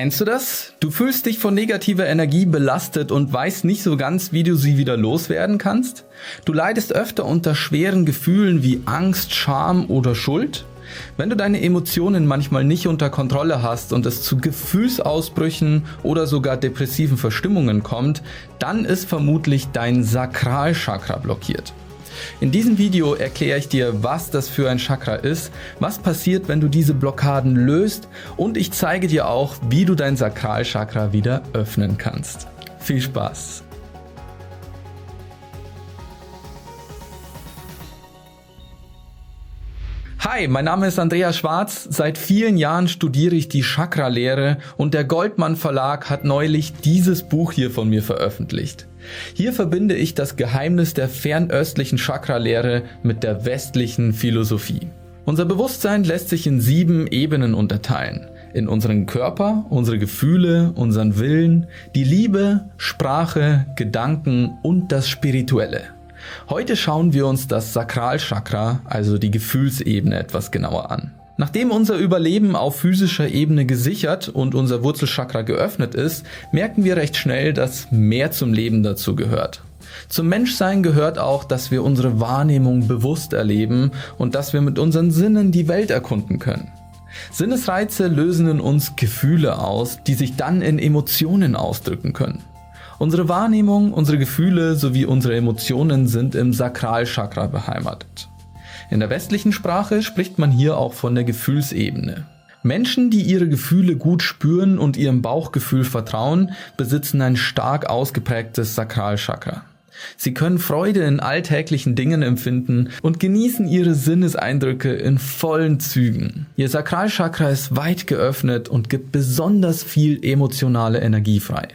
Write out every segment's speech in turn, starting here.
Kennst du das? Du fühlst dich von negativer Energie belastet und weißt nicht so ganz, wie du sie wieder loswerden kannst? Du leidest öfter unter schweren Gefühlen wie Angst, Scham oder Schuld? Wenn du deine Emotionen manchmal nicht unter Kontrolle hast und es zu Gefühlsausbrüchen oder sogar depressiven Verstimmungen kommt, dann ist vermutlich dein Sakralchakra blockiert. In diesem Video erkläre ich dir, was das für ein Chakra ist, was passiert, wenn du diese Blockaden löst und ich zeige dir auch, wie du dein Sakralchakra wieder öffnen kannst. Viel Spaß! Hi, mein Name ist Andreas Schwarz. Seit vielen Jahren studiere ich die Chakra-Lehre und der Goldmann Verlag hat neulich dieses Buch hier von mir veröffentlicht. Hier verbinde ich das Geheimnis der fernöstlichen Chakra-Lehre mit der westlichen Philosophie. Unser Bewusstsein lässt sich in sieben Ebenen unterteilen. In unseren Körper, unsere Gefühle, unseren Willen, die Liebe, Sprache, Gedanken und das Spirituelle. Heute schauen wir uns das Sakralchakra, also die Gefühlsebene, etwas genauer an. Nachdem unser Überleben auf physischer Ebene gesichert und unser Wurzelchakra geöffnet ist, merken wir recht schnell, dass mehr zum Leben dazu gehört. Zum Menschsein gehört auch, dass wir unsere Wahrnehmung bewusst erleben und dass wir mit unseren Sinnen die Welt erkunden können. Sinnesreize lösen in uns Gefühle aus, die sich dann in Emotionen ausdrücken können. Unsere Wahrnehmung, unsere Gefühle sowie unsere Emotionen sind im Sakralchakra beheimatet. In der westlichen Sprache spricht man hier auch von der Gefühlsebene. Menschen, die ihre Gefühle gut spüren und ihrem Bauchgefühl vertrauen, besitzen ein stark ausgeprägtes Sakralchakra. Sie können Freude in alltäglichen Dingen empfinden und genießen ihre Sinneseindrücke in vollen Zügen. Ihr Sakralchakra ist weit geöffnet und gibt besonders viel emotionale Energie frei.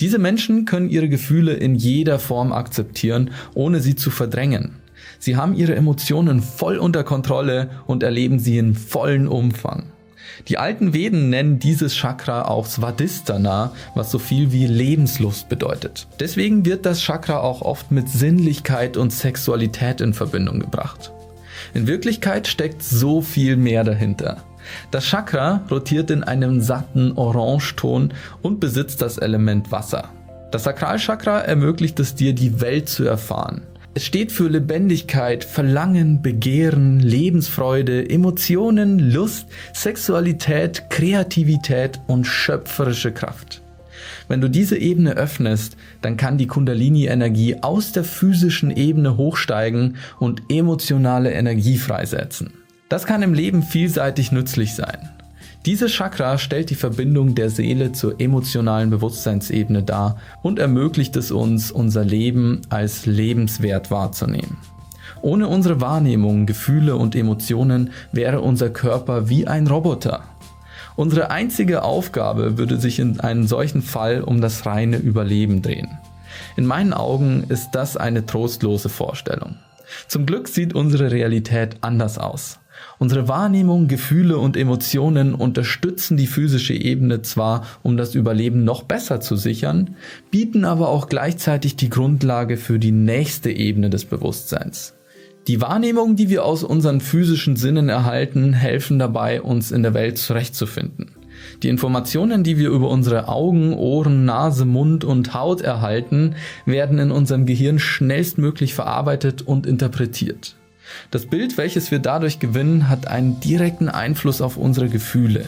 Diese Menschen können ihre Gefühle in jeder Form akzeptieren, ohne sie zu verdrängen. Sie haben ihre Emotionen voll unter Kontrolle und erleben sie in vollen Umfang. Die alten Veden nennen dieses Chakra auch Svadhisthana, was so viel wie Lebenslust bedeutet. Deswegen wird das Chakra auch oft mit Sinnlichkeit und Sexualität in Verbindung gebracht. In Wirklichkeit steckt so viel mehr dahinter. Das Chakra rotiert in einem satten Orangeton und besitzt das Element Wasser. Das Sakralchakra ermöglicht es dir, die Welt zu erfahren. Es steht für Lebendigkeit, Verlangen, Begehren, Lebensfreude, Emotionen, Lust, Sexualität, Kreativität und schöpferische Kraft. Wenn du diese Ebene öffnest, dann kann die Kundalini-Energie aus der physischen Ebene hochsteigen und emotionale Energie freisetzen. Das kann im Leben vielseitig nützlich sein. Dieses Chakra stellt die Verbindung der Seele zur emotionalen Bewusstseinsebene dar und ermöglicht es uns, unser Leben als lebenswert wahrzunehmen. Ohne unsere Wahrnehmung, Gefühle und Emotionen wäre unser Körper wie ein Roboter. Unsere einzige Aufgabe würde sich in einem solchen Fall um das reine Überleben drehen. In meinen Augen ist das eine trostlose Vorstellung. Zum Glück sieht unsere Realität anders aus. Unsere Wahrnehmung, Gefühle und Emotionen unterstützen die physische Ebene zwar, um das Überleben noch besser zu sichern, bieten aber auch gleichzeitig die Grundlage für die nächste Ebene des Bewusstseins. Die Wahrnehmungen, die wir aus unseren physischen Sinnen erhalten, helfen dabei, uns in der Welt zurechtzufinden. Die Informationen, die wir über unsere Augen, Ohren, Nase, Mund und Haut erhalten, werden in unserem Gehirn schnellstmöglich verarbeitet und interpretiert. Das Bild, welches wir dadurch gewinnen, hat einen direkten Einfluss auf unsere Gefühle.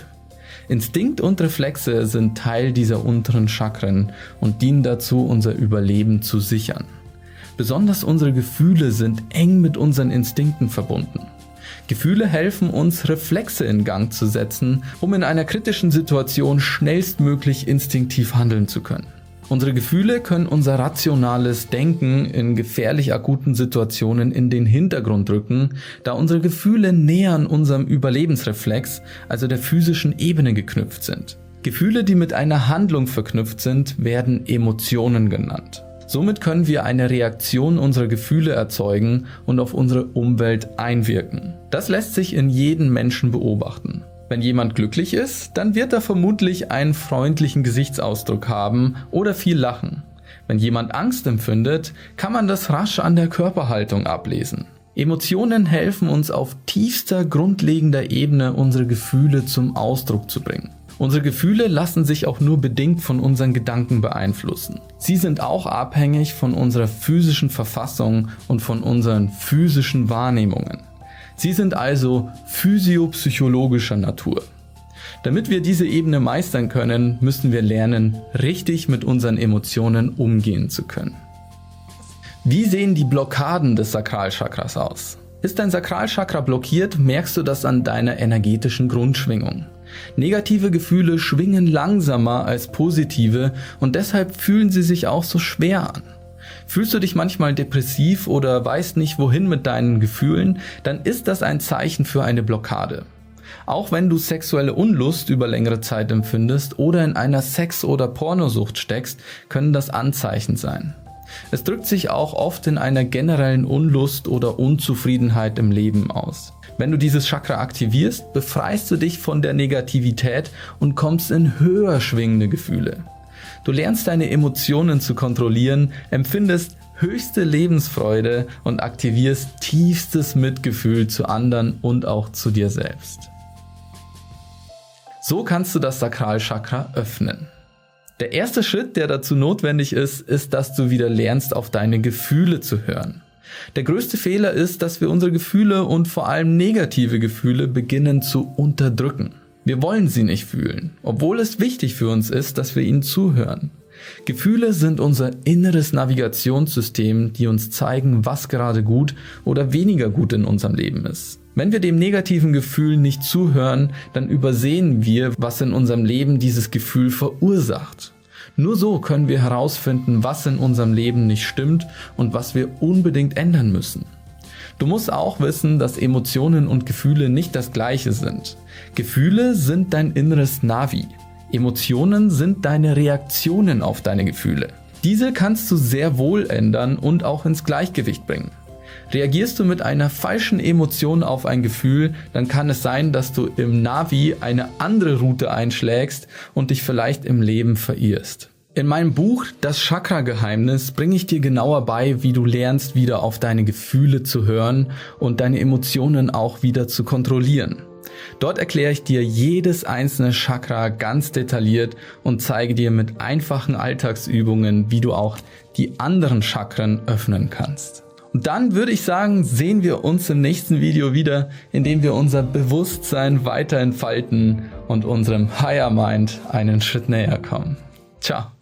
Instinkt und Reflexe sind Teil dieser unteren Chakren und dienen dazu, unser Überleben zu sichern. Besonders unsere Gefühle sind eng mit unseren Instinkten verbunden. Gefühle helfen uns, Reflexe in Gang zu setzen, um in einer kritischen Situation schnellstmöglich instinktiv handeln zu können. Unsere Gefühle können unser rationales Denken in gefährlich akuten Situationen in den Hintergrund rücken, da unsere Gefühle näher an unserem Überlebensreflex, also der physischen Ebene geknüpft sind. Gefühle, die mit einer Handlung verknüpft sind, werden Emotionen genannt. Somit können wir eine Reaktion unserer Gefühle erzeugen und auf unsere Umwelt einwirken. Das lässt sich in jedem Menschen beobachten. Wenn jemand glücklich ist, dann wird er vermutlich einen freundlichen Gesichtsausdruck haben oder viel lachen. Wenn jemand Angst empfindet, kann man das rasch an der Körperhaltung ablesen. Emotionen helfen uns auf tiefster grundlegender Ebene unsere Gefühle zum Ausdruck zu bringen. Unsere Gefühle lassen sich auch nur bedingt von unseren Gedanken beeinflussen. Sie sind auch abhängig von unserer physischen Verfassung und von unseren physischen Wahrnehmungen. Sie sind also physiopsychologischer Natur. Damit wir diese Ebene meistern können, müssen wir lernen, richtig mit unseren Emotionen umgehen zu können. Wie sehen die Blockaden des Sakralchakras aus? Ist dein Sakralchakra blockiert, merkst du das an deiner energetischen Grundschwingung. Negative Gefühle schwingen langsamer als positive und deshalb fühlen sie sich auch so schwer an. Fühlst du dich manchmal depressiv oder weißt nicht wohin mit deinen Gefühlen, dann ist das ein Zeichen für eine Blockade. Auch wenn du sexuelle Unlust über längere Zeit empfindest oder in einer Sex- oder Pornosucht steckst, können das Anzeichen sein. Es drückt sich auch oft in einer generellen Unlust oder Unzufriedenheit im Leben aus. Wenn du dieses Chakra aktivierst, befreist du dich von der Negativität und kommst in höher schwingende Gefühle. Du lernst deine Emotionen zu kontrollieren, empfindest höchste Lebensfreude und aktivierst tiefstes Mitgefühl zu anderen und auch zu dir selbst. So kannst du das Sakralchakra öffnen. Der erste Schritt, der dazu notwendig ist, ist, dass du wieder lernst, auf deine Gefühle zu hören. Der größte Fehler ist, dass wir unsere Gefühle und vor allem negative Gefühle beginnen zu unterdrücken. Wir wollen sie nicht fühlen, obwohl es wichtig für uns ist, dass wir ihnen zuhören. Gefühle sind unser inneres Navigationssystem, die uns zeigen, was gerade gut oder weniger gut in unserem Leben ist. Wenn wir dem negativen Gefühl nicht zuhören, dann übersehen wir, was in unserem Leben dieses Gefühl verursacht. Nur so können wir herausfinden, was in unserem Leben nicht stimmt und was wir unbedingt ändern müssen. Du musst auch wissen, dass Emotionen und Gefühle nicht das gleiche sind. Gefühle sind dein inneres Navi. Emotionen sind deine Reaktionen auf deine Gefühle. Diese kannst du sehr wohl ändern und auch ins Gleichgewicht bringen. Reagierst du mit einer falschen Emotion auf ein Gefühl, dann kann es sein, dass du im Navi eine andere Route einschlägst und dich vielleicht im Leben verirrst. In meinem Buch Das Chakra-Geheimnis bringe ich dir genauer bei, wie du lernst, wieder auf deine Gefühle zu hören und deine Emotionen auch wieder zu kontrollieren. Dort erkläre ich dir jedes einzelne Chakra ganz detailliert und zeige dir mit einfachen Alltagsübungen, wie du auch die anderen Chakren öffnen kannst. Und dann würde ich sagen, sehen wir uns im nächsten Video wieder, in dem wir unser Bewusstsein weiter entfalten und unserem Higher Mind einen Schritt näher kommen. Ciao.